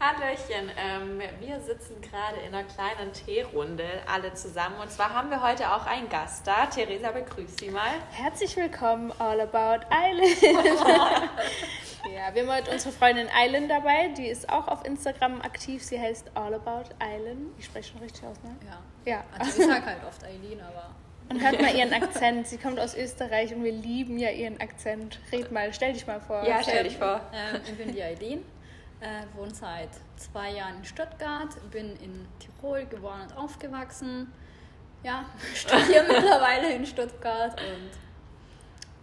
Hallöchen, ähm, wir sitzen gerade in einer kleinen Teerunde alle zusammen und zwar haben wir heute auch einen Gast da. Theresa, begrüß Sie mal. Herzlich willkommen, All About Island. ja, wir haben heute unsere Freundin Island dabei, die ist auch auf Instagram aktiv. Sie heißt All About Island. Ich spreche schon richtig aus, ne? Ja. Ja. Also ich sag halt oft Eileen, aber Und hört mal ihren Akzent. Sie kommt aus Österreich und wir lieben ja ihren Akzent. Red mal, stell dich mal vor. Ja, stell dich vor. ähm, ich bin die Eileen, äh, wohne seit zwei Jahren in Stuttgart, bin in Tirol geboren und aufgewachsen. Ja, studiere mittlerweile in Stuttgart und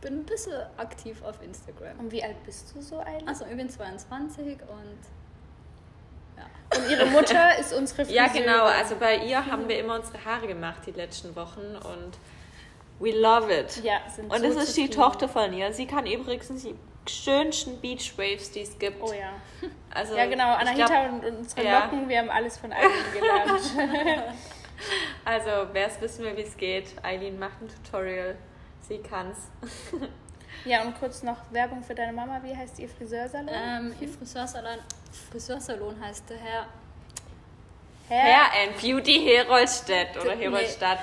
bin ein bisschen aktiv auf Instagram. Und wie alt bist du so, Island? Also ich bin 22 und ja. Und ihre Mutter ist unsere Friseurin. Ja, genau. Also bei ihr haben wir immer unsere Haare gemacht die letzten Wochen und we love it. Ja, sind Und so es ist die. Tochter von ihr. Sie kann übrigens schönsten Beach Waves, die es gibt. Oh ja. Also, Ja, genau. Anahita glaub- und unsere ja. Locken, wir haben alles von Island gelernt. Also, wer es wissen will, wie es geht, Eileen macht ein Tutorial. Sie kann's. ja, und kurz noch Werbung für deine Mama. Wie heißt ihr Friseursalon? Ähm, ihr Friseursalon, Friseursalon heißt der Herr Hair and Beauty Herolstedt oder Nee. Herolstadt.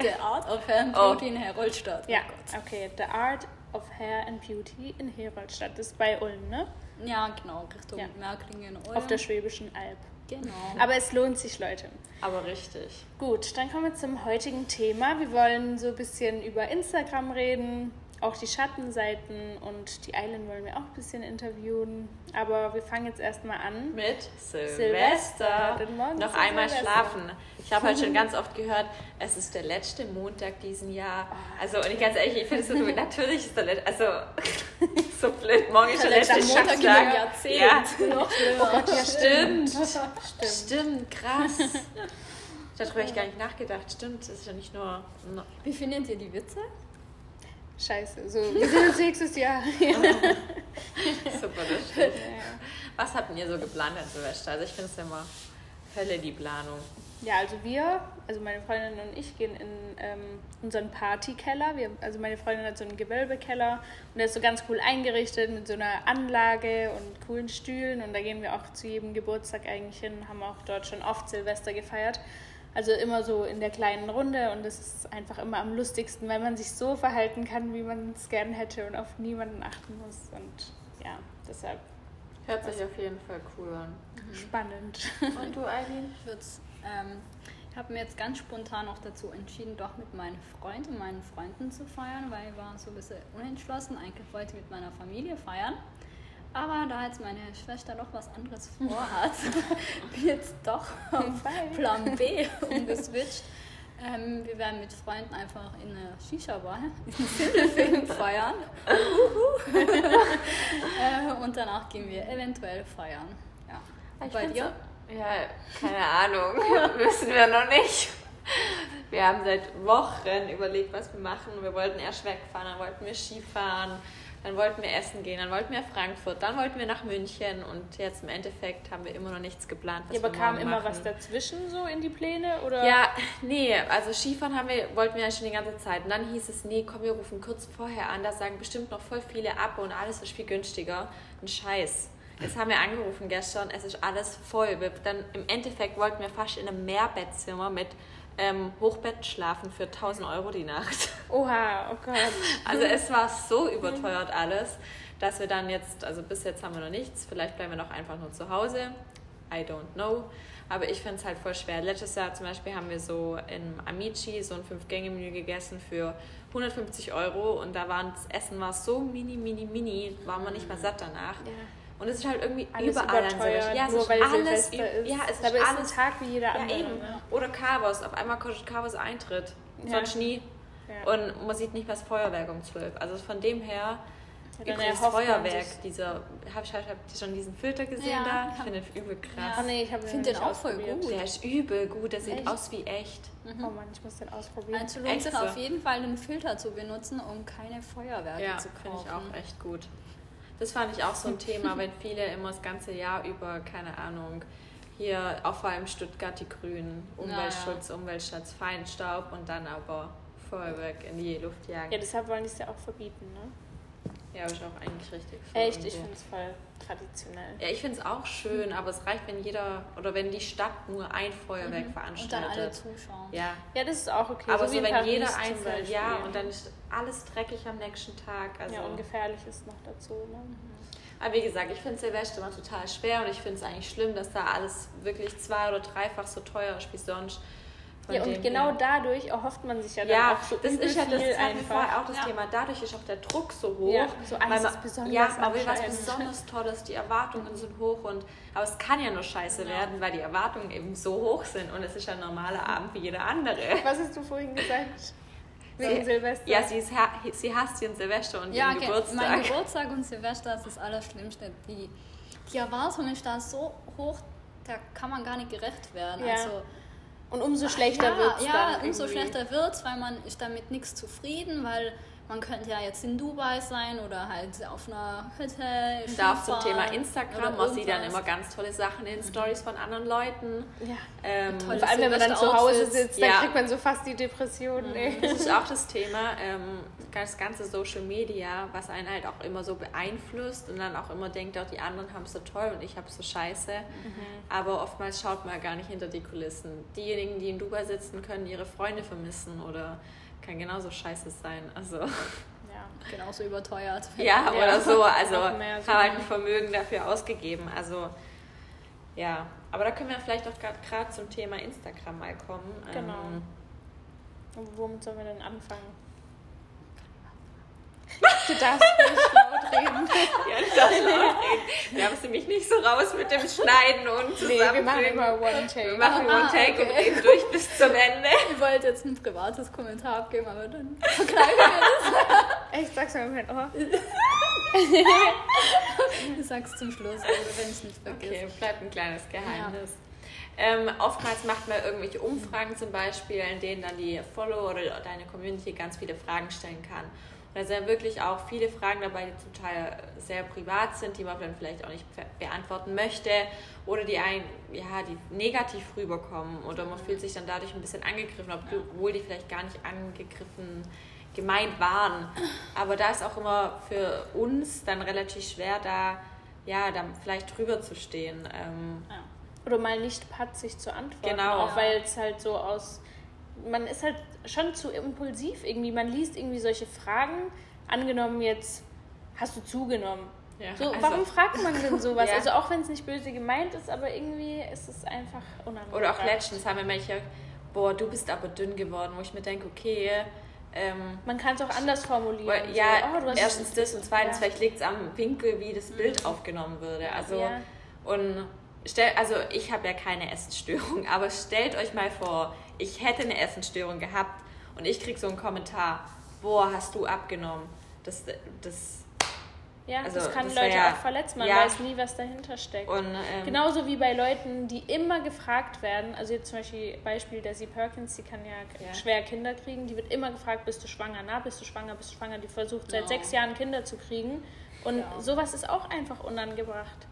The Art of Hair and Oh. Beauty in Herolstadt. Ja, Oh Gott. okay. The Art of Hair and Beauty in Herolstadt. Das ist bei Ulm, ne? Ja, genau, Richtung Ja. Märklingen. Ulm. Auf der Schwäbischen Alb. Genau. Aber es lohnt sich, Leute. Aber richtig. Gut, dann kommen wir zum heutigen Thema. Wir wollen so ein bisschen über Instagram reden, auch die Schattenseiten und die Island wollen wir auch ein bisschen interviewen. Aber wir fangen jetzt erstmal an. Mit Silvester. Silvester. Noch einmal Silvester. schlafen. Ich habe halt schon ganz oft gehört, es ist der letzte Montag diesen Jahr. Also, und ich ganz ehrlich, ich finde es so, natürlich ist der letzte, also, so blöd, morgen ist der Der letzte Montag einem Jahrzehnt. Ja, Noch. Oh Gott, ja, stimmt. Stimmt. Stimmt, krass. Darüber habe ich gar nicht nachgedacht. Stimmt, das ist ja nicht nur. Wie findet ihr die Witze? Scheiße, so, wir sehen uns nächstes Jahr. Super, das stimmt. Was habt ihr so geplant an Silvester? Also, ich finde es ja immer Hölle, die Planung. Ja, also wir, also meine Freundin und ich gehen in ähm, unseren Partykeller. Wir, also meine Freundin hat so einen Gewölbekeller und der ist so ganz cool eingerichtet mit so einer Anlage und coolen Stühlen und da gehen wir auch zu jedem Geburtstag eigentlich hin, haben auch dort schon oft Silvester gefeiert. Also immer so in der kleinen Runde und das ist einfach immer am lustigsten, weil man sich so verhalten kann, wie man es gern hätte und auf niemanden achten muss und ja, deshalb Hört sich auf jeden Fall cool an. spannend. Und du, Eileen? Ich ähm, ich habe mir jetzt ganz spontan auch dazu entschieden, doch mit meinem Freund und meinen Freunden zu feiern, weil ich war so ein bisschen unentschlossen. Eigentlich wollte ich mit meiner Familie feiern. Aber da jetzt meine Schwester noch was anderes vorhat, bin jetzt doch auf. Plan B umgeswitcht. Ähm, wir werden mit Freunden einfach in einer Shisha-Bar in Sindelfingen feiern. äh, und danach gehen wir eventuell feiern. Ja. Ich Bei dir? so- Ja, keine Ahnung. Wissen wir noch nicht. Wir haben seit Wochen überlegt, was wir machen. Wir wollten erst wegfahren, dann wollten wir Skifahren, dann wollten wir essen gehen, dann wollten wir Frankfurt, dann wollten wir nach München und jetzt im Endeffekt haben wir immer noch nichts geplant. Was Ja, aber wir kam immer machen. was dazwischen so in die Pläne? Oder? Ja, nee, also Skifahren haben wir, wollten wir ja schon die ganze Zeit. Und dann hieß es, nee, komm, wir rufen kurz vorher an, da sagen bestimmt noch voll viele ab und alles ist viel günstiger. Ein Scheiß. Jetzt haben wir angerufen gestern, es ist alles voll. Wir, dann im Endeffekt wollten wir fast in einem Mehrbettzimmer mit ähm, Hochbett schlafen für 1000 Euro die Nacht. Oha, oh Gott. Also es war so überteuert alles, dass wir dann jetzt, also bis jetzt haben wir noch nichts, vielleicht bleiben wir noch einfach nur zu Hause. I don't know. Aber ich finde es halt voll schwer. Letztes Jahr zum Beispiel haben wir so im Amici so ein Fünf-Gänge-Menü gegessen für 150 Euro und da war das Essen war so mini, mini, mini, war man nicht mal satt danach. Ja. Und es ist halt irgendwie Alles überall an überteuert. Ja, es nur ist weil alles, ist. ja, es ist Dabei ist alles ein Tag wie jeder ja, andere. eben. Oder Carvos. Auf einmal kostet Carvos Eintritt. Ja. Sonst nie. Ja. Und man sieht nicht mal das Feuerwerk um 12. Also von dem her, Ja, übrigens Feuerwerk, dieser, hab ich, hab ich schon diesen Filter gesehen Ja, da? ich Ich hab- finde den übel krass. Oh nee, ich habe Ich find den auch voll gut. Der ist übel gut, der sieht Echt? aus wie echt. Oh Mann, ich muss den ausprobieren. Also lohnt Echt sich so? auf jeden Fall, einen Filter zu benutzen, um keine Feuerwerke Ja, zu finde kaufen. ich auch echt gut. Das fand ich auch so ein Thema, wenn viele immer das ganze Jahr über, keine Ahnung, hier auch vor allem Stuttgart die Grünen, Umweltschutz, Umweltschutz, Feinstaub und dann aber Feuerwerk in die Luft jagen. Ja, deshalb wollen die es ja auch verbieten, ne? Ja, aber ist auch eigentlich richtig. Echt, ich irgendwo. finde es voll traditionell. Ja, ich finde es auch schön, aber es reicht, wenn jeder oder wenn die Stadt nur ein Feuerwerk Und dann alle veranstaltet. zuschauen. Ja, Ja, das ist auch okay. aber so so, wenn jeder einzeln, ja, und dann ist alles dreckig am nächsten Tag. Also. ja, und gefährlich ist noch dazu. Ne? Aber wie gesagt, ich finde Silvester immer total schwer und ich finde es eigentlich schlimm, dass da alles wirklich zwei- oder dreifach so teuer ist wie sonst. Ja, und genau her- dadurch erhofft man sich ja dann Ja, auch so das übel ist ja das, viel einfach. auch das Ja. Thema. Dadurch ist auch der Druck so hoch. Ja, so weil alles man, ist besonders Ja, man will was besonders Tolles, die Erwartungen sind hoch und aber es kann ja nur scheiße Ja. werden, weil die Erwartungen eben so hoch sind und es ist ja ein normaler Abend wie jeder andere. Was hast du vorhin gesagt? Wegen Silvester? Ja, sie, ist, sie hasst ihren Silvester und Ja, ihren ge- Geburtstag. mein Geburtstag und Silvester ist das Allerschlimmste. Die, die Erwartung ist da so hoch, da kann man gar nicht gerecht werden. Ja. Also, Und umso schlechter ja, wird es Ja, dann. umso irgendwie. schlechter wird's, weil man ist damit nichts zufrieden, weil man könnte ja jetzt in Dubai sein oder halt auf einer Hütte. da auch zum Thema Instagram, man sieht dann immer ganz tolle Sachen in Stories von anderen Leuten. Ja. Ähm, Tolle Vor allem, wenn man dann zu Hause sitzt, dann Ja. kriegt man so fast die Depression. ey. Das ist auch das Thema, ähm, das ganze Social Media, was einen halt auch immer so beeinflusst und dann auch immer denkt, auch die anderen haben es so toll und ich habe so scheiße. Aber oftmals schaut man gar nicht hinter die Kulissen. Diejenigen, die in Dubai sitzen, können ihre Freunde vermissen oder kann genauso scheiße sein. Also Ja. Genauso überteuert. ja, Ja, oder so. Also so. haben halt ein Vermögen dafür ausgegeben. Also ja, aber da können wir vielleicht auch gerade zum Thema Instagram mal kommen. Genau. Ähm, Und womit sollen wir denn anfangen? Du darfst nicht Wir haben es nämlich nicht so raus mit dem Schneiden und Nee, zusammenfügen. wir machen immer One Take. Wir machen Ah, One Take und okay. reden durch bis zum Ende. Ich wollte jetzt ein privates Kommentar abgeben, aber dann verkneife ich Echt, sag's mir in mein Ohr. es. Ich sag's zum Schluss, also wenn ich es nicht vergesse. Okay, bleibt ein kleines Geheimnis. Ähm, oftmals macht man irgendwelche Umfragen zum Beispiel, in denen dann die Follower oder deine Community ganz viele Fragen stellen kann. Da sind wirklich auch viele Fragen dabei, die zum Teil sehr privat sind, die man dann vielleicht auch nicht be- beantworten möchte oder die ein, ja, die negativ rüberkommen oder man fühlt sich dann dadurch ein bisschen angegriffen, obwohl die vielleicht gar nicht angegriffen gemeint waren. Aber da ist auch immer für uns dann relativ schwer, da ja, dann vielleicht drüber zu stehen. Ähm, Ja. Oder mal nicht patzig zu antworten. Genau. Auch weil es halt so aus. Man ist halt schon zu impulsiv irgendwie. Man liest irgendwie solche Fragen. Angenommen jetzt, hast du zugenommen? ja, So, also- warum fragt man denn sowas? Ja. Also auch wenn es nicht böse gemeint ist, aber irgendwie ist es einfach unangenehm. Oder auch letztens haben wir welche, boah, du bist aber dünn geworden, wo ich mir denke, okay, ähm, Man kann es auch anders formulieren. ja, so, oh, erstens das und zweitens, Ja. vielleicht liegt es am Winkel, wie das Bild aufgenommen würde. Also, Ja. und stell, also ich habe ja keine Essensstörung, aber stellt euch mal vor, ich hätte eine Essensstörung gehabt und ich krieg so einen Kommentar, boah, hast du abgenommen? Das, das, Ja, Also, das kann das Leute ja- auch verletzen. Man ja. weiß nie, was dahinter steckt. und, ähm, Genauso wie bei Leuten, die immer gefragt werden, also jetzt zum Beispiel Beispiel Desi Perkins, die kann ja, Ja. schwer Kinder kriegen, die wird immer gefragt, bist du schwanger? Na, bist du schwanger? Bist du schwanger? Die versucht seit Ja. sechs Jahren Kinder zu kriegen und Ja. sowas ist auch einfach unangebracht.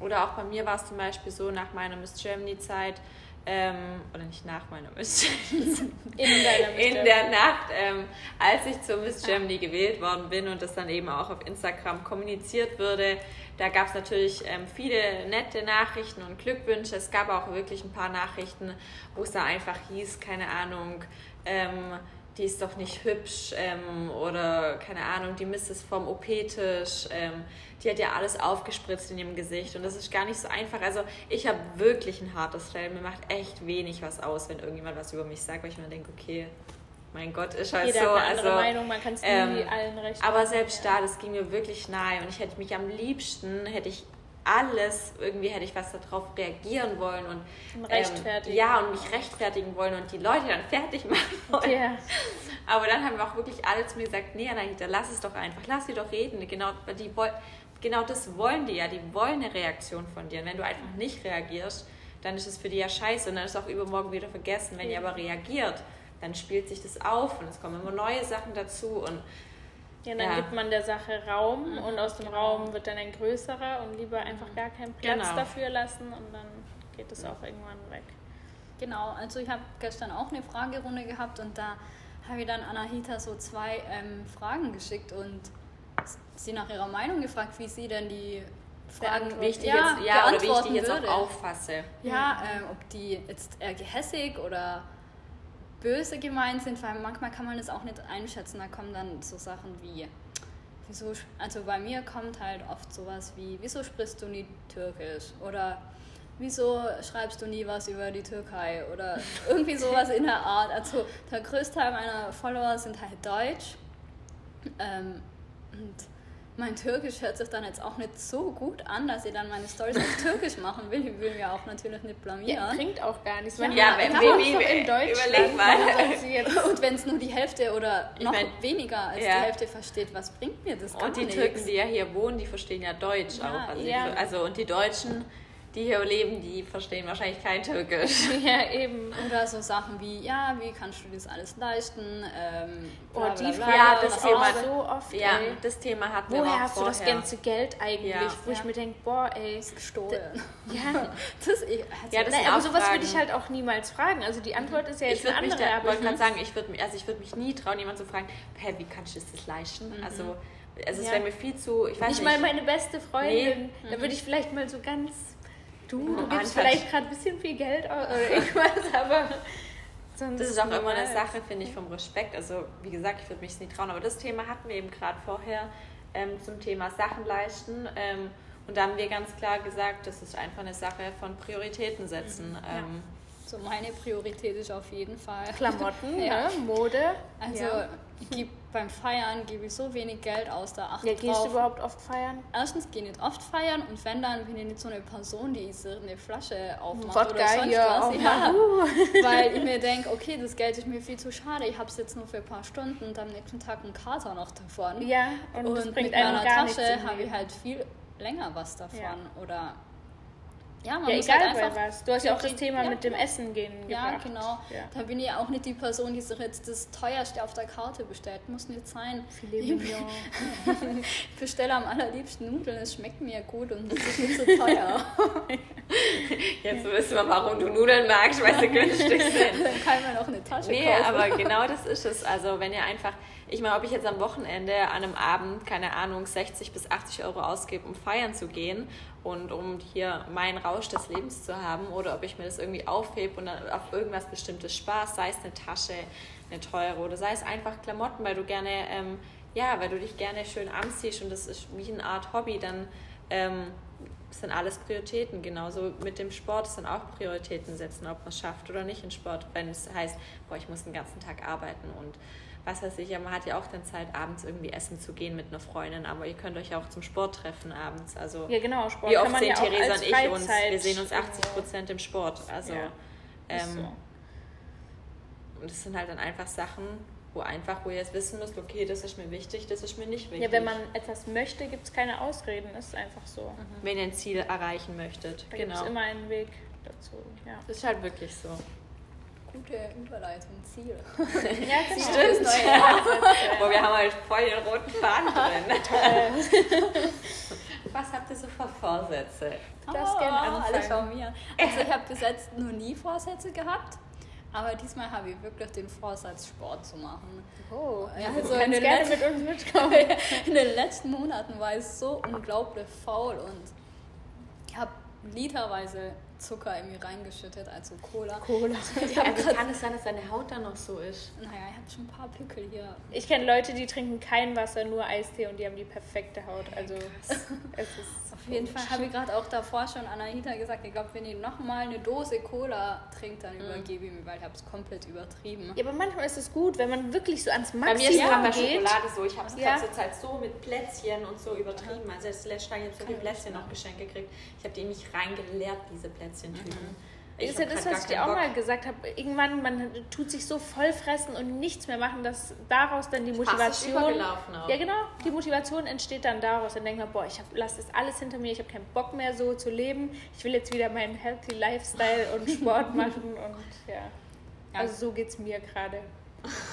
Oder auch bei mir war es zum Beispiel so nach meiner Miss Germany-Zeit, ähm, oder nicht nach meiner Miss Germany, In deiner in Bestimmung. der Nacht, ähm, als ich zur Miss Germany gewählt worden bin und das dann eben auch auf Instagram kommuniziert wurde, da gab es natürlich ähm, viele nette Nachrichten und Glückwünsche. Es gab auch wirklich ein paar Nachrichten, wo es da einfach hieß, keine Ahnung, ähm, die ist doch nicht hübsch ähm, oder keine Ahnung, die Miss ist vom OP-Tisch, ähm, die hat ja alles aufgespritzt in ihrem Gesicht und das ist gar nicht so einfach. Also ich habe wirklich ein hartes Fell, mir macht echt wenig was aus, wenn irgendjemand was über mich sagt, weil ich mir denke, okay, mein Gott, ist halt Jeder so. hat eine andere also, Meinung, man kann es nie ähm, allen recht aber selbst da, das ging mir wirklich nahe und ich hätte mich am liebsten, hätte ich alles, irgendwie hätte ich was darauf reagieren wollen und Und rechtfertigen. Ähm, ja, und mich rechtfertigen wollen und die Leute dann fertig machen wollen. Ja. Aber dann haben auch wirklich alle zu mir gesagt, nee, Anahita, lass es doch einfach, lass sie doch reden. Genau, die, genau das wollen die ja, die wollen eine Reaktion von dir. Und wenn du einfach nicht reagierst, dann ist es für die ja scheiße und dann ist es auch übermorgen wieder vergessen. Wenn ihr aber reagiert, dann spielt sich das auf und es kommen immer neue Sachen dazu und Ja, dann Ja. gibt man der Sache Raum Mhm, und aus dem genau. Raum wird dann ein größerer und lieber einfach gar keinen Platz Genau. dafür lassen und dann geht es auch irgendwann weg. Genau, also ich habe gestern auch eine Fragerunde gehabt und da habe ich dann Anahita so zwei ähm, Fragen geschickt und sie nach ihrer Meinung gefragt, wie sie denn die Fragen Wie ich die ja, jetzt, ja, oder wie ich die beantworten jetzt würde. auch auffasse. Ja, ähm, ob die jetzt eher gehässig oder böse gemeint sind, weil manchmal kann man das auch nicht einschätzen. Da kommen dann so Sachen wie, wieso, also bei mir kommt halt oft sowas wie, wieso sprichst du nie Türkisch? Oder wieso schreibst du nie was über die Türkei? Oder irgendwie sowas in der Art. Also der größte Teil meiner Follower sind halt deutsch. Ähm, und mein Türkisch hört sich dann jetzt auch nicht so gut an, dass ich dann meine Stories auf Türkisch machen will. Ich will mir auch natürlich nicht blamieren. Ja, bringt auch gar nichts. Ja, hat wenn- noch wie- in Deutschland. überleg mal. Und wenn es nur die Hälfte oder Ich noch mein, weniger als ja. die Hälfte versteht, was bringt mir das? Und die nichts. Türken, die ja hier wohnen, die verstehen ja Deutsch Ja, auch. Also, ja. also und die Deutschen, die hier leben, die verstehen wahrscheinlich kein Türkisch. Ja, eben. Oder so Sachen wie, ja, wie kannst du das alles leisten? Ähm, Oh, die bla, bla, Frage Ja, das Thema- so oft. Ja, ey. das Thema wir Woher auch hast du das ganze Geld eigentlich? Ja. Wo ich Ja. mir denke, boah, ey. gestohlen. Ja, Das, ich, also, Ja, das Nein, aber sowas würde ich halt auch niemals fragen. Also die Antwort ist ja jetzt Ich würde eine mich andere. da, aber wollte gerade sagen, ich würde mich, also ich würde mich nie trauen, jemanden zu fragen, hä, wie kannst du das leisten? Also, also es Mhm. Ja. wäre mir viel zu, ich weiß nicht nicht. mal meine beste Freundin. Nee. Da würde ich vielleicht mal so ganz. Du, du Mhm. gibst vielleicht gerade ein bisschen viel Geld aus oder irgendwas, aber. Sonst Das ist auch immer eine. Sache, finde ich, vom Respekt. Also, wie gesagt, ich würde mich nie trauen. Aber das Thema hatten wir eben gerade vorher ähm, zum Thema Sachen leisten. Ähm, und da haben wir ganz klar gesagt, das ist einfach eine Sache von Prioritäten setzen. Ähm, so meine Priorität ist auf jeden Fall. Klamotten, Ja. ne? Mode. Also ja. geb, beim Feiern gebe ich so wenig Geld aus, da achte ja, gehst du drauf. überhaupt oft feiern? Erstens gehe ich nicht oft feiern und wenn dann bin ich nicht so eine Person, die so eine Flasche aufmacht Wodka oder sonst hier was. Ja, weil ich mir denke, okay, das Geld ist mir viel zu schade, ich habe es jetzt nur für ein paar Stunden und am nächsten Tag einen Kater noch davon. Ja, und, Und, mit meiner. Tasche habe ich halt viel länger was davon. Oder ja, man Ja, muss egal halt bei einfach was. Du hast ja auch das Thema ja, mit dem Essen gehen Ja, gebracht. genau. Ja. Da bin ich auch nicht die Person, die sich jetzt das teuerste auf der Karte bestellt. Muss nicht sein. Filet Ich bestelle am allerliebsten Nudeln, es schmeckt mir gut und es ist nicht so teuer. jetzt wissen wir, warum du Nudeln magst, weil sie günstig sind. Dann kann man auch eine Tasche Nee, kaufen. aber genau das ist es. Also wenn ihr einfach, ich meine, ob ich jetzt am Wochenende an einem Abend, keine Ahnung, 60 bis 80 Euro ausgebe, um feiern zu gehen und um hier meinen Rausch des Lebens zu haben oder ob ich mir das irgendwie aufhebe und dann auf irgendwas bestimmtes Spaß, sei es eine Tasche, eine teure oder sei es einfach Klamotten, weil du gerne, ähm, ja, weil du dich gerne schön anziehst und das ist wie eine Art Hobby, dann ähm, sind alles Prioritäten. Genauso mit dem Sport sind auch Prioritäten setzen, ob man es schafft oder nicht in Sport. Wenn es heißt, boah, ich muss den ganzen Tag arbeiten und was weiß ich, ja, man hat ja auch dann Zeit, abends irgendwie essen zu gehen mit einer Freundin, aber ihr könnt euch ja auch zum Sport treffen abends. Also Ja, genau. Sport wie kann oft man sehen ja Theresa und ich uns? Wir sehen uns 80 irgendwo- Prozent im Sport. Also Ja, ähm, so. und das sind halt dann einfach Sachen, wo einfach, wo ihr jetzt wissen müsst, okay, das ist mir wichtig, das ist mir nicht wichtig. Ja, wenn man etwas möchte, gibt es keine Ausreden. ist einfach so. wenn ihr ein Ziel erreichen möchtet. Da gibt genau. es immer einen Weg dazu. Ja, Das ist halt wirklich so. Gute Überleitung, Ziel. ja genau. Stimmt. Das. Boah, wir haben halt voll den roten Faden drin. Was habt ihr so für Vorsätze? darfst gerne Ah, Alles anfangen. von mir. Also ich habe bis jetzt noch nie Vorsätze gehabt, aber diesmal habe ich wirklich den Vorsatz, Sport zu machen. Oh, Ja, ja, also in den gerne mit uns mitkommen. In den letzten Monaten war ich so unglaublich faul und ich habe literweise Zucker mir reingeschüttet, also Cola. Cola. Ich habe Wie grad, kann es sein, dass deine Haut dann noch so ist? naja, ich habe schon ein paar Pickel hier. Ich kenne Leute, die trinken kein Wasser, nur Eistee und die haben die perfekte Haut. Also es ist Auf jeden Fall habe ich gerade auch davor schon Anahita gesagt, ich glaube, wenn ich nochmal eine Dose Cola trinkt, dann übergebe ich mir, weil ich habe es komplett übertrieben. Ja, aber manchmal ist es gut, wenn man wirklich so ans Bei Maximum mir ist es gerade bei geht. Schokolade so. Ich habe es Ja. zur Zeit so mit Plätzchen und so übertrieben. Also das letzte Mal habe ich so viele Plätzchen noch geschenkt gekriegt. Ich habe die in mich reingeleert, diese Plätzchentüten. Das ist ja das, was ich dir auch keinen mal Bock. gesagt habe. Irgendwann, man tut sich so voll fressen und nichts mehr machen, dass daraus dann die Motivation. auch. Ja, genau. Die Motivation entsteht dann daraus. Dann denkt man, boah, ich lasse das alles hinter mir, ich habe keinen Bock mehr so zu leben. Ich will jetzt wieder meinen Healthy Lifestyle und Sport machen und ja. Ja. Also so geht es mir gerade.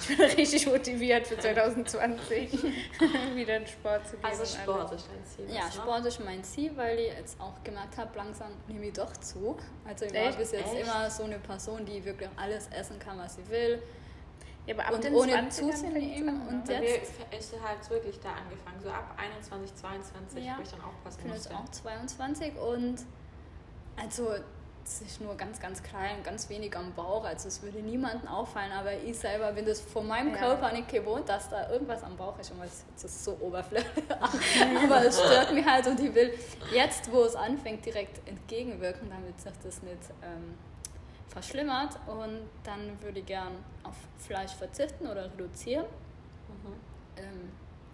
Ich bin richtig motiviert für 2020, wieder in Sport zu gehen. Also Sport ist dein Ziel. Ja, was, ne? Sport ist mein Ziel, weil ich jetzt auch gemerkt habe, langsam nehme ich doch zu. Also ich war Echt? bis jetzt Echt? immer so eine Person, die wirklich alles essen kann, was sie will. Ja, aber ab und ohne 20ern zuzunehmen. Und Bei mir jetzt ist halt wirklich da angefangen, so ab 21, 22, Ja. wo ich dann aufpassen Ich bin jetzt auch 22 und also es ist nur ganz, ganz klein, ganz wenig am Bauch. Also es würde niemandem auffallen, aber ich selber bin das von meinem Ja. Körper nicht gewohnt, dass da irgendwas am Bauch ist. Und es ist so oberflächlich. aber es stört mich halt und ich will jetzt, wo es anfängt, direkt entgegenwirken, damit sich das nicht ähm, verschlimmert. Und dann würde ich gern auf Fleisch verzichten oder reduzieren. Mhm.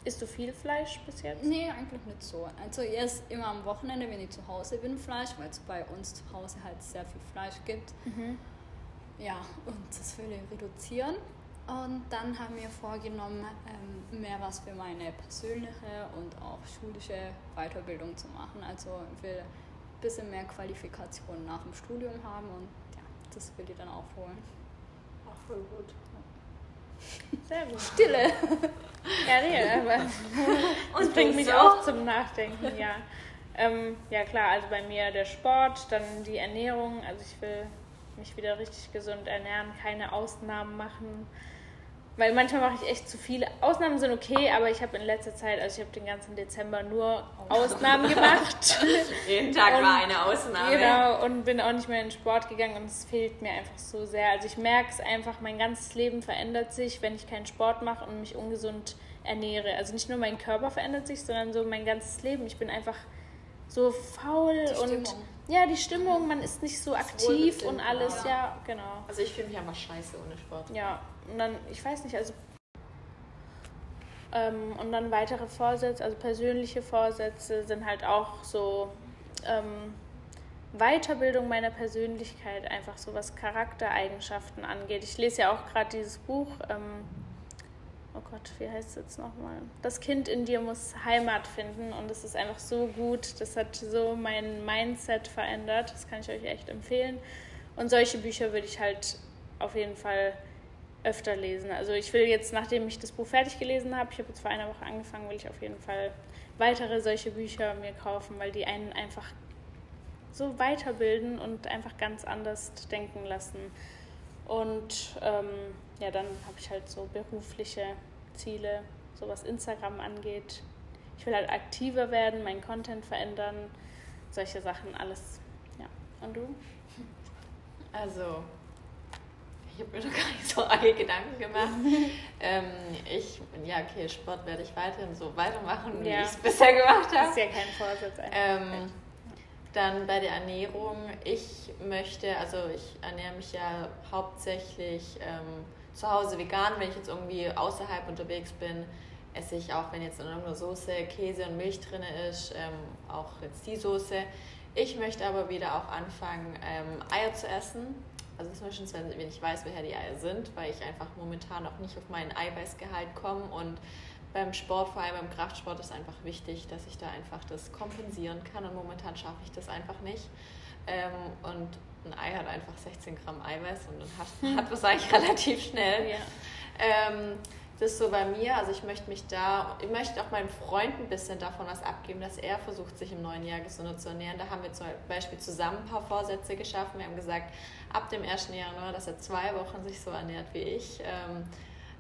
Isst du viel Fleisch bis jetzt? Nee, eigentlich nicht so. Also erst immer am Wochenende, wenn ich zu Hause bin, Fleisch, weil es bei uns zu Hause halt sehr viel Fleisch gibt. Ja, und das will ich reduzieren. Und dann haben wir vorgenommen, ähm, mehr was für meine persönliche und auch schulische Weiterbildung zu machen. Also ich will ein bisschen mehr Qualifikation nach dem Studium haben und ja, das will ich dann aufholen. Auch voll gut. Sehr gut. Stille! Ja, nee, aber das Und bringt mich so? auch zum Nachdenken, ja. Ähm, ja klar, also bei mir der Sport, dann die Ernährung. Also ich will mich wieder richtig gesund ernähren, keine Ausnahmen machen. Weil manchmal mache ich echt zu viele. Ausnahmen sind okay, aber ich habe in letzter Zeit, also ich habe den ganzen Dezember nur Ausnahmen gemacht. Jeden Tag Und- war eine Ausnahme. Genau, und bin auch nicht mehr in den Sport gegangen und es fehlt mir einfach so sehr. Also ich merke es einfach, mein ganzes Leben verändert sich, wenn ich keinen Sport mache und mich ungesund ernähre. Also nicht nur mein Körper verändert sich, sondern so mein ganzes Leben. Ich bin einfach so faul und ja, die Stimmung, man ist nicht so aktiv und alles, ja. ja, genau. Also ich fühle mich einfach scheiße ohne Sport. Ja, und dann, ich weiß nicht, also. Ähm, und dann weitere Vorsätze, also persönliche Vorsätze sind halt auch so ähm, Weiterbildung meiner Persönlichkeit, einfach so was Charaktereigenschaften angeht. Ich lese ja auch gerade dieses Buch, ähm, oh Gott, wie heißt es jetzt nochmal? Das Kind in dir muss Heimat finden und es ist einfach so gut. Das hat so mein Mindset verändert. Das kann ich euch echt empfehlen. Und solche Bücher würde ich halt auf jeden Fall öfter lesen. Also ich will jetzt, nachdem ich das Buch fertig gelesen habe, ich habe jetzt vor einer Woche angefangen, will ich auf jeden Fall weitere solche Bücher mir kaufen, weil die einen einfach so weiterbilden und einfach ganz anders denken lassen. Und ähm, ja, dann habe ich halt so berufliche Ziele, so was Instagram angeht. Ich will halt aktiver werden, meinen Content verändern, solche Sachen, alles. Ja. Und du? Also, ich habe mir noch gar nicht so arge Gedanken gemacht. ähm, ich, ja, okay, Sport werde ich weiterhin so weitermachen, wie Ja. ich es bisher gemacht Das habe. ist ja kein Vorsatz. Ähm, dann bei der Ernährung, ich möchte, also ich ernähre mich ja hauptsächlich ähm, zu Hause vegan. Wenn ich jetzt irgendwie außerhalb unterwegs bin, esse ich auch, wenn jetzt in irgendeiner Soße Käse und Milch drin ist, ähm, auch jetzt die Soße. Ich möchte aber wieder auch anfangen, ähm, Eier zu essen. Also zumindest wenn, wenn ich weiß, woher die Eier sind, weil ich einfach momentan noch nicht auf meinen Eiweißgehalt komme und beim Sport, vor allem beim Kraftsport, ist einfach wichtig, dass ich da einfach das kompensieren kann und momentan schaffe ich das einfach nicht. Ähm, und ein Ei hat einfach 16 Gramm Eiweiß und dann hat, hat was eigentlich relativ schnell. Ja. Ähm, das ist so bei mir, also ich möchte mich da, ich möchte auch meinem Freund ein bisschen davon was abgeben, dass er versucht, sich im neuen Jahr gesünder zu ernähren. Da haben wir zum Beispiel zusammen ein paar Vorsätze geschaffen. Wir haben gesagt, ab dem 1. Januar, dass er zwei Wochen sich so ernährt wie ich. Ähm,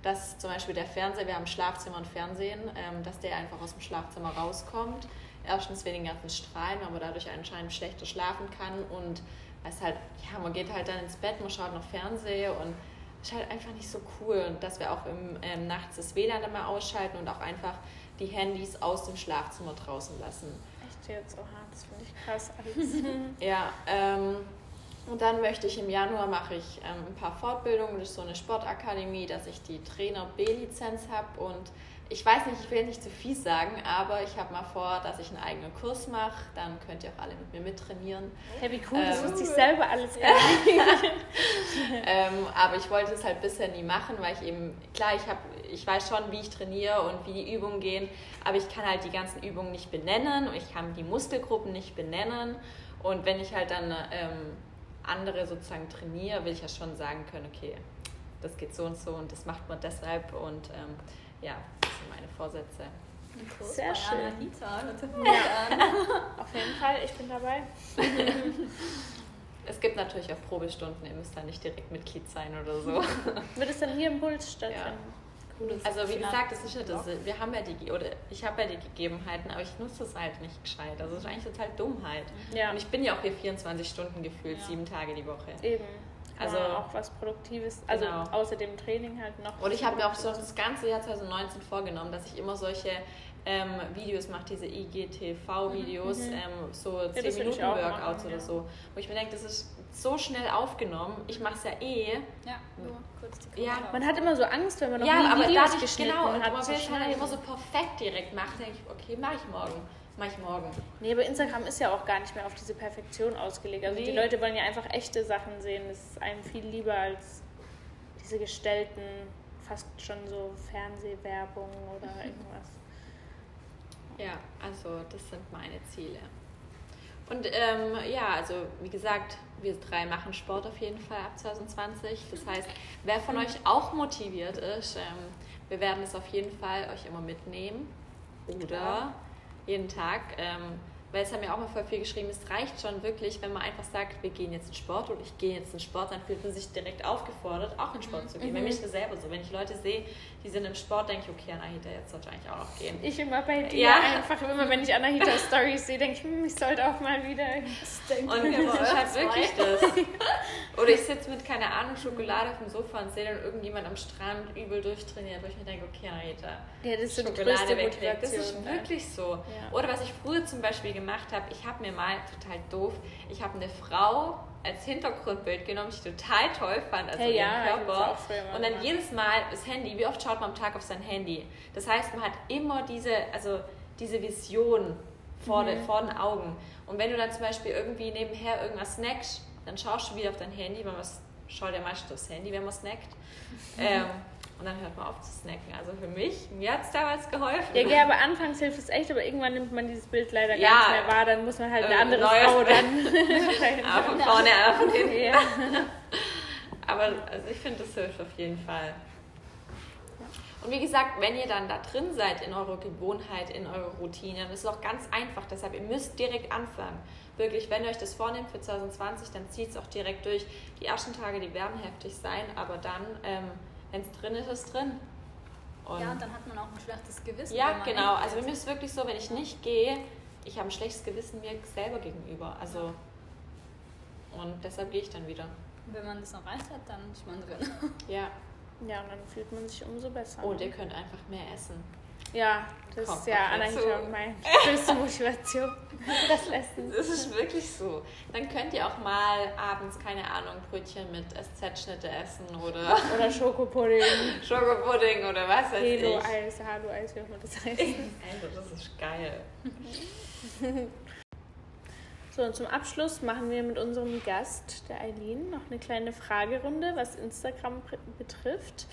dass zum Beispiel der Fernseher, wir haben Schlafzimmer und Fernsehen, ähm, dass der einfach aus dem Schlafzimmer rauskommt. Erstens wegen den ganzen Strahlen, aber dadurch anscheinend schlechter schlafen kann und es halt, ja, man geht halt dann ins Bett, man schaut noch Fernsehen und ist halt einfach nicht so cool. Und dass wir auch im, ähm, nachts das WLAN dann mal ausschalten und auch einfach die Handys aus dem Schlafzimmer draußen lassen. Echt jetzt? Oha, das finde ich krass alles. Ja, ähm, und dann möchte ich im Januar mache ich ähm, ein paar Fortbildungen durch so eine Sportakademie, dass ich die Trainer B-Lizenz habe und ich weiß nicht, ich will nicht zu viel sagen, aber ich habe mal vor, dass ich einen eigenen Kurs mache. Dann könnt ihr auch alle mit mir mittrainieren. Hey, wie cool, das Ähm, wusste ich selber alles nicht. ähm, aber ich wollte es halt bisher nie machen, weil ich eben, klar, ich, hab, ich weiß schon, wie ich trainiere und wie die Übungen gehen, aber ich kann halt die ganzen Übungen nicht benennen und ich kann die Muskelgruppen nicht benennen. Und wenn ich halt dann ähm, andere sozusagen trainiere, will ich ja schon sagen können, okay, das geht so und so und das macht man deshalb und ähm, ja, das sind meine Vorsätze. Sehr bei schön. Anahita, hört sich gut an. Auf jeden Fall, ich bin dabei. Es gibt natürlich auch Probestunden, ihr müsst da nicht direkt Mitglied sein oder so. Wird es dann hier im Puls stattfinden? Cooles. Also wie gesagt, das ist ja das, wir haben ja die, oder ich habe ja die Gegebenheiten, aber ich nutze es halt nicht gescheit. Also das ist eigentlich total Dummheit. Ja. Und ich bin ja auch hier 24 Stunden gefühlt, Ja. sieben Tage die Woche. Eben. Also- Also auch was Produktives, also Genau. außer dem Training halt noch. Und ich habe mir auch so das ganze Jahr 2019 vorgenommen, dass ich immer solche ähm, Videos mache, diese IGTV-Videos, Mhm. ähm, so das 10 will ich Minuten Workouts oder ja. so. Wo ich mir denke, das ist so schnell aufgenommen. Ich mache es ja eh. Ja, nur kurz die Ja, Man hat immer so Angst, wenn man noch ja, nie aber Videos dadurch, geschnitten genau, und hat. man zu will es halt immer so perfekt direkt machen. denke ich, okay, mache ich morgen. Mache ich morgen. Nee, aber Instagram ist ja auch gar nicht mehr auf diese Perfektion ausgelegt. Also die Nee. Leute wollen ja einfach echte Sachen sehen. Das ist einem viel lieber als diese gestellten, fast schon so Fernsehwerbung oder irgendwas. Ja, also das sind meine Ziele. Und ähm, ja, also wie gesagt, wir drei machen Sport auf jeden Fall ab 2020. Das heißt, wer von euch auch motiviert ist, ähm, wir werden es auf jeden Fall euch immer mitnehmen. Oder jeden Tag. Ähm, weil es haben ja auch mal voll viel geschrieben, es reicht schon wirklich, wenn man einfach sagt, wir gehen jetzt in Sport oder ich gehe jetzt in Sport, dann fühlt man sich direkt aufgefordert, auch in Sport zu gehen. Bei mir ist das selber so. Wenn ich Leute sehe, die sind im Sport, denke ich, okay, Anahita, jetzt sollte ich eigentlich auch noch gehen. Ich immer bei dir Ja. einfach, immer wenn ich Anahita Stories sehe, denke ich, hm, ich sollte auch mal wieder. Und das ist halt wirklich das. Oder ich sitze mit, keine Ahnung, Schokolade auf dem Sofa und sehe dann irgendjemand am Strand übel durchtrainiert, wo ich mir denke, okay, Anahita, Ja, das ist so die Schokolade größte wegkriegt. Das Motivation. ist ne? wirklich so. Ja. Oder was ich früher zum Beispiel gemacht habe, ich habe mir mal, total doof, ich habe eine Frau als Hintergrundbild genommen, die ich total toll fand, also Hey, ja, Körper. Und dann jedes Mal das Handy, wie oft schaut man am Tag auf sein Handy? Das heißt, man hat immer diese, also diese Vision vor, Mhm. den, vor den Augen. Und wenn du dann zum Beispiel irgendwie nebenher irgendwas snackst, dann schaust du wieder auf dein Handy, weil man schaut ja meistens aufs Handy, wenn man snackt. Mhm. Ähm, und dann hört man auf zu snacken. Also für mich, mir hat es damals geholfen. Ja, ja, aber anfangs hilft es echt, aber irgendwann nimmt man dieses Bild leider Ja. gar nicht mehr wahr. Dann muss man halt eine Äh, andere Frau dann. Aber von vorne, aber von hinten. ja. Aber also ich finde, das hilft auf jeden Fall. Und wie gesagt, wenn ihr dann da drin seid in eurer Gewohnheit, in eurer Routine, dann ist es auch ganz einfach. Deshalb, ihr müsst direkt anfangen. Wirklich, wenn ihr euch das vornehmt für 2020, dann zieht es auch direkt durch. Die ersten Tage, die werden heftig sein, aber dann, ähm, wenn es drin ist, ist es drin. Und Ja, und dann hat man auch ein schlechtes Gewissen. ja, genau. Also bei mir ist es wirklich so, wenn ich nicht gehe, ich habe ein schlechtes Gewissen mir selber gegenüber. Also und deshalb gehe ich dann wieder. Wenn man das erreicht hat, dann ist man drin. Ja. ja, und dann fühlt man sich umso besser. Und ihr könnt einfach mehr essen. Ja, das Kommt ist ja und meine größte Motivation. Das Essen. Das ist wirklich so. Dann könnt ihr auch mal abends, keine Ahnung, Brötchen mit SZ-Schnitte essen oder Oder Schokopudding, Schokopudding oder was weiß ich. Halo-Eis, Halo-Eis, wie auch immer das heißt. Also, das ist geil. So, und zum Abschluss machen wir mit unserem Gast, der Eileen, noch eine kleine Fragerunde, was Instagram betrifft.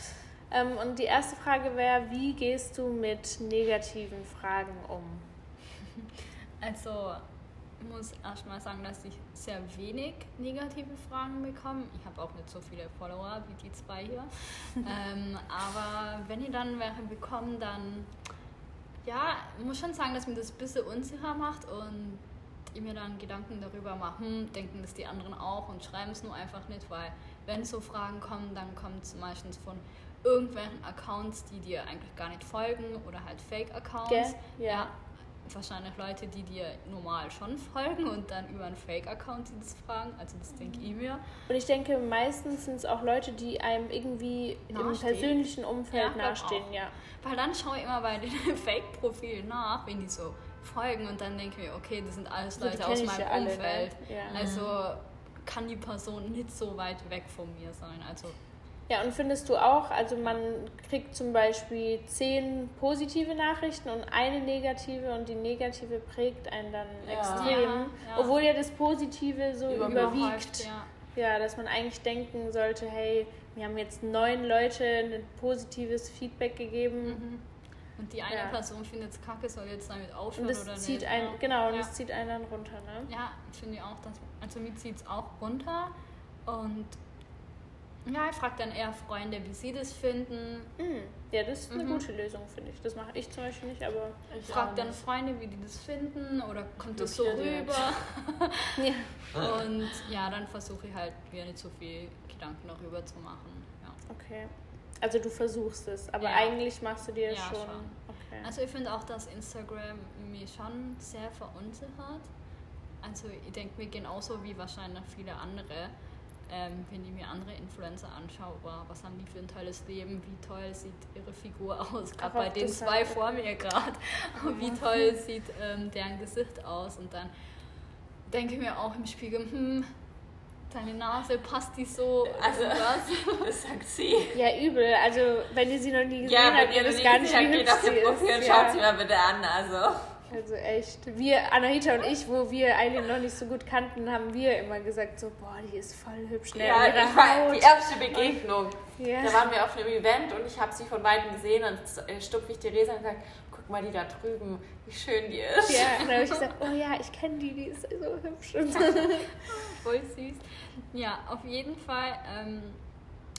Ähm, und die erste Frage wäre, wie gehst du mit negativen Fragen um? Also, ich muss erstmal sagen, dass ich sehr wenig negative Fragen bekomme. Ich habe auch nicht so viele Follower wie die zwei hier. ähm, aber wenn ich dann welche bekomme, dann ja, ich muss schon sagen, dass mir das ein bisschen unsicher macht und ich mir dann Gedanken darüber mache, hm, denken das die anderen auch und schreiben es nur einfach nicht, weil wenn so Fragen kommen, dann kommt es meistens von irgendwelchen Accounts, die dir eigentlich gar nicht folgen oder halt Fake-Accounts. Gell? Ja. ja. Wahrscheinlich Leute, die dir normal schon folgen und dann über einen Fake-Account die das fragen. Also das denke ich mir. Und ich denke, meistens sind es auch Leute, die einem irgendwie im Nahestehen. persönlichen Umfeld Ja, nahestehen, auch. ja. Weil dann schaue ich immer bei den Fake-Profilen nach, wenn die so folgen und dann denke ich mir, okay, das sind alles Leute aus kenn ich meinem ja alle, ne? Umfeld. Ja. Also kann die Person nicht so weit weg von mir sein. Also Ja, und findest du auch, also man kriegt zum Beispiel zehn positive Nachrichten und eine negative und die negative prägt einen dann Ja. extrem, Ja, ja. obwohl ja das Positive so Überwiegt. überwiegt. ja. Dass man eigentlich denken sollte, hey, wir haben jetzt neun Leute ein positives Feedback gegeben Mhm. Und die eine Ja. Person findet es kacke, soll jetzt damit aufhören oder zieht nicht. einen, ja. genau, und ja. das zieht einen dann runter, ne? Ja, finde ich auch. Dass, also mir zieht es auch runter. Und Ja, ich frage dann eher Freunde, wie sie das finden. Mhm. Ja, das ist eine Mhm. gute Lösung, finde ich. Das mache ich zum Beispiel nicht, aber Ich frage dann Freunde, wie die das finden oder kommt das so rüber. ja. Und ja, dann versuche ich halt mir nicht so viel Gedanken darüber zu machen. Ja. Okay. Also du versuchst es, aber Ja. eigentlich machst du dir Ja, schon. schon. Okay. Also ich finde auch, dass Instagram mich schon sehr verunsichert. Also ich denke mir genauso wie wahrscheinlich viele andere, ähm, wenn ich mir andere Influencer anschaue, wow, was haben die für ein tolles Leben, wie toll sieht ihre Figur aus, gerade bei den zwei halt. vor mir gerade, wie toll sieht ähm, deren Gesicht aus und dann denke ich mir auch im Spiegel, hm, deine Nase passt die so, Also- was? Das sagt sie. ja, übel. Also wenn ihr sie noch nie gesehen Ja, habt, ihr das gar nicht, wie hübsch sie ihr Profil ist. schaut Ja. sie mal bitte an. Also. Also echt. Wir, Anahita und ich, wo wir Eileen noch nicht so gut kannten, haben wir immer gesagt so, boah, die ist voll hübsch. Ne? Ja, Ihre ich war, die erste Begegnung. Ja. Da waren wir auf einem Event und ich habe sie von Weitem gesehen und äh, stupf ich Theresa und gesagt, guck mal die da drüben, wie schön die ist. Ja, und dann habe ich gesagt, oh ja, ich kenne die, die ist so hübsch. Und. Voll süß. Ja, auf jeden Fall ähm,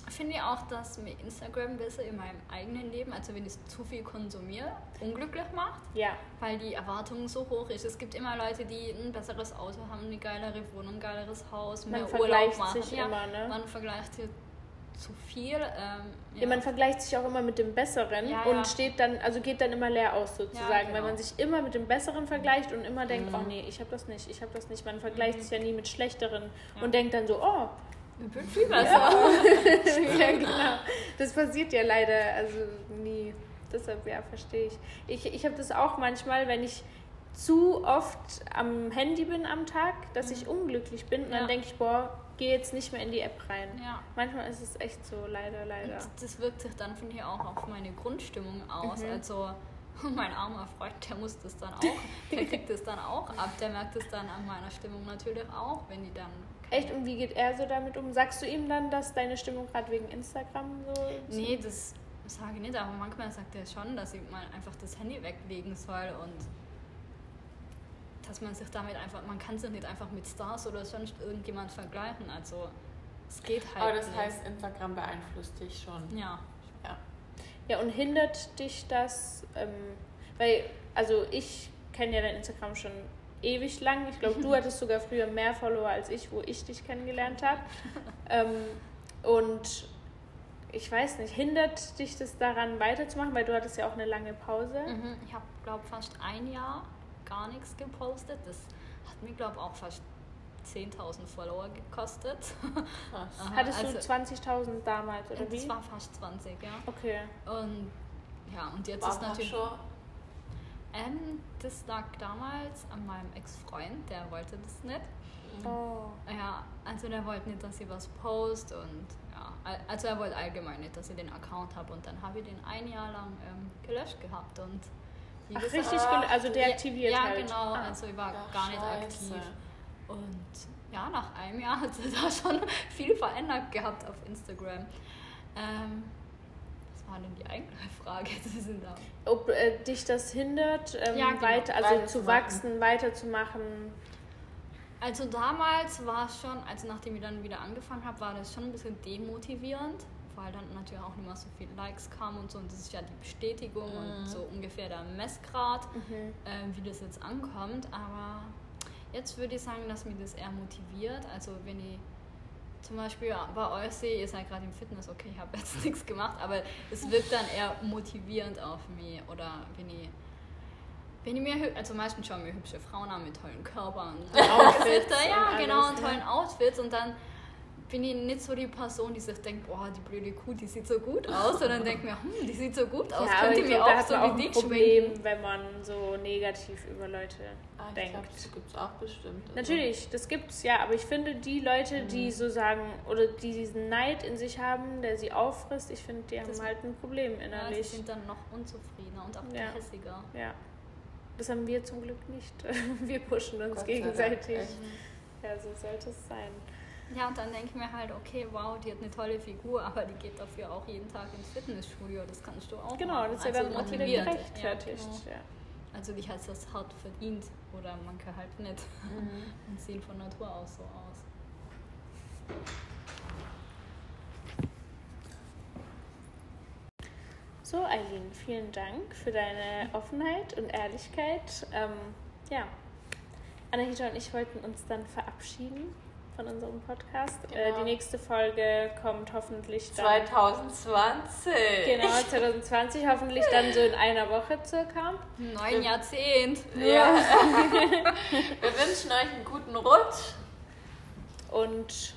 finde ich auch, dass mir Instagram besser in meinem eigenen Leben, also wenn ich es zu viel konsumiere, unglücklich macht, Ja, weil die Erwartung so hoch ist. Es gibt immer Leute, die ein besseres Auto haben, eine geilere Wohnung, ein geileres Haus, man mehr vergleicht Urlaub machen. sich ja, immer, ne? Man vergleicht hier zu viel. Ähm, Ja. man vergleicht sich auch immer mit dem Besseren Ja, und ja. steht dann, also geht dann immer leer aus sozusagen, Ja, weil genau. man sich immer mit dem Besseren vergleicht und immer denkt, Mhm. oh nee, ich habe das nicht, ich habe das nicht. Man vergleicht Mhm. sich ja nie mit Schlechteren Ja. und denkt dann so, oh, bin viel besser. ja genau. Das passiert ja leider also nie. Deshalb ja, verstehe ich. Ich, ich habe das auch manchmal, wenn ich zu oft am Handy bin am Tag, dass ich unglücklich bin und Mhm. Ja. dann denke ich, boah, geh jetzt nicht mehr in die App rein. Ja. Manchmal ist es echt so, leider, leider. Und das wirkt sich dann, finde ich, auch auf meine Grundstimmung aus. Mhm. Also mein armer Freund, der muss das dann auch, der kriegt das dann auch ab. Der merkt es dann an meiner Stimmung natürlich auch, wenn die dann... Echt? Und wie geht er so damit um? Sagst du ihm dann, dass deine Stimmung gerade wegen Instagram so Nee, das sage ich nicht, aber manchmal sagt er schon, dass ich mal einfach das Handy weglegen soll und dass man sich damit einfach, man kann sich nicht einfach mit Stars oder sonst irgendjemand vergleichen. Also es geht halt Aber das nicht. heißt, Instagram beeinflusst dich schon. ja. Ja. Und hindert dich das, ähm, weil, also ich kenne ja dein Instagram schon ewig lang. Ich glaube, du hattest sogar früher mehr Follower als ich, wo ich dich kennengelernt habe. ähm, und ich weiß nicht, hindert dich das daran weiterzumachen, weil du hattest ja auch eine lange Pause. Mhm. Ich habe, glaube fast ein Jahr gar nichts gepostet. Das hat mir, glaube auch fast 10.000 Follower gekostet. Aha, Hattest also- du 20.000 damals, oder Das wie? war fast 20, ja. Okay. Und ja, und jetzt War ist natürlich. schon. Ähm, das lag damals an meinem Ex-Freund, der wollte das nicht. Oh. Ja, also der wollte nicht, dass ich was post und ja, al- also er wollte allgemein nicht, dass ich den Account habe und dann habe ich den ein Jahr lang ähm, gelöscht gehabt und wie Ach, gesagt- richtig, also deaktiviert ja, halt. genau, Ah. also ich war Ach, gar nicht scheiße. aktiv. Und ja, nach einem Jahr hat sie da schon viel verändert gehabt auf Instagram. Ähm, was war denn die eigentliche Frage? Sie sind da. Ob äh, dich das hindert, ähm, Ja, genau, weiter, also zu weiterzumachen. wachsen, weiterzumachen. Also damals war es schon, also nachdem ich dann wieder angefangen habe, war das schon ein bisschen demotivierend, weil dann natürlich auch nicht mehr so viele Likes kamen und so. Und das ist ja die Bestätigung Mhm. und so ungefähr der Messgrad, Mhm. ähm, wie das jetzt ankommt. Aber jetzt würde ich sagen, dass mich das eher motiviert. Also wenn ich zum Beispiel bei euch sehe, ihr seid gerade im Fitness, okay, ich habe jetzt nichts gemacht, aber es wirkt dann eher motivierend auf mich. Oder wenn ich, wenn ich mir, also meistens schauen mir hübsche Frauen an mit tollen Körpern und Outfits ja, genau, und tollen Outfits und dann bin ich nicht so die Person, die sich denkt, boah, die blöde Kuh, die sieht so gut aus, sondern denkt mir, hm, die sieht so gut aus, Ja, könnte ich mir auch so wie ein dich Problem, schminken. wenn man so negativ über Leute Ah, denkt. glaube, das gibt es auch bestimmt. Also, Natürlich, das gibt's ja, aber ich finde die Leute, Mhm. die so sagen oder die diesen Neid in sich haben, der sie auffrisst, ich finde, die haben Das- halt ein Problem Ja, sie innerlich. sind dann noch unzufriedener und auch Ja. Ja. Das haben wir zum Glück nicht. Wir pushen uns gegenseitig. Ja, so sollte es sein. Ja, und dann denke ich mir halt, okay, wow, die hat eine tolle Figur, aber die geht dafür auch jeden Tag ins Fitnessstudio, das kannst du auch. Genau, machen. das ist also ja dann motiviert. gerechtfertigt. Ja, genau. ja. Also ich heißt das hart verdient oder man kann halt nicht. Mhm. Und sehen von Natur aus so aus. So, Eileen, vielen Dank für deine Offenheit und Ehrlichkeit. Ähm, ja, Anahita und ich wollten uns dann verabschieden von unserem Podcast. Äh, Genau. die nächste Folge kommt hoffentlich dann. 2020. Genau, 2020, hoffentlich dann so in einer Woche circa. Neun Jahrzehnt. Ja. Wir wünschen euch einen guten Rutsch. Und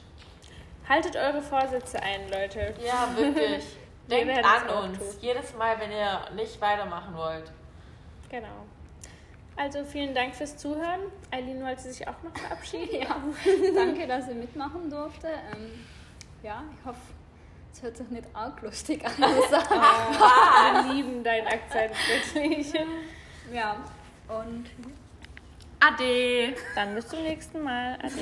haltet eure Vorsätze ein, Leute. Ja, wirklich. Wir Denkt an uns. Jedes Mal, wenn ihr nicht weitermachen wollt. Genau. Also vielen Dank fürs Zuhören. Eileen wollte sich auch noch verabschieden. Ja, danke, dass ich mitmachen durfte. Ähm, ja, ich hoffe, es hört sich nicht arg lustig an. sagen. Wir lieben deinen Akzent wirklich. ja, und Ade. Dann bis zum nächsten Mal. Ade.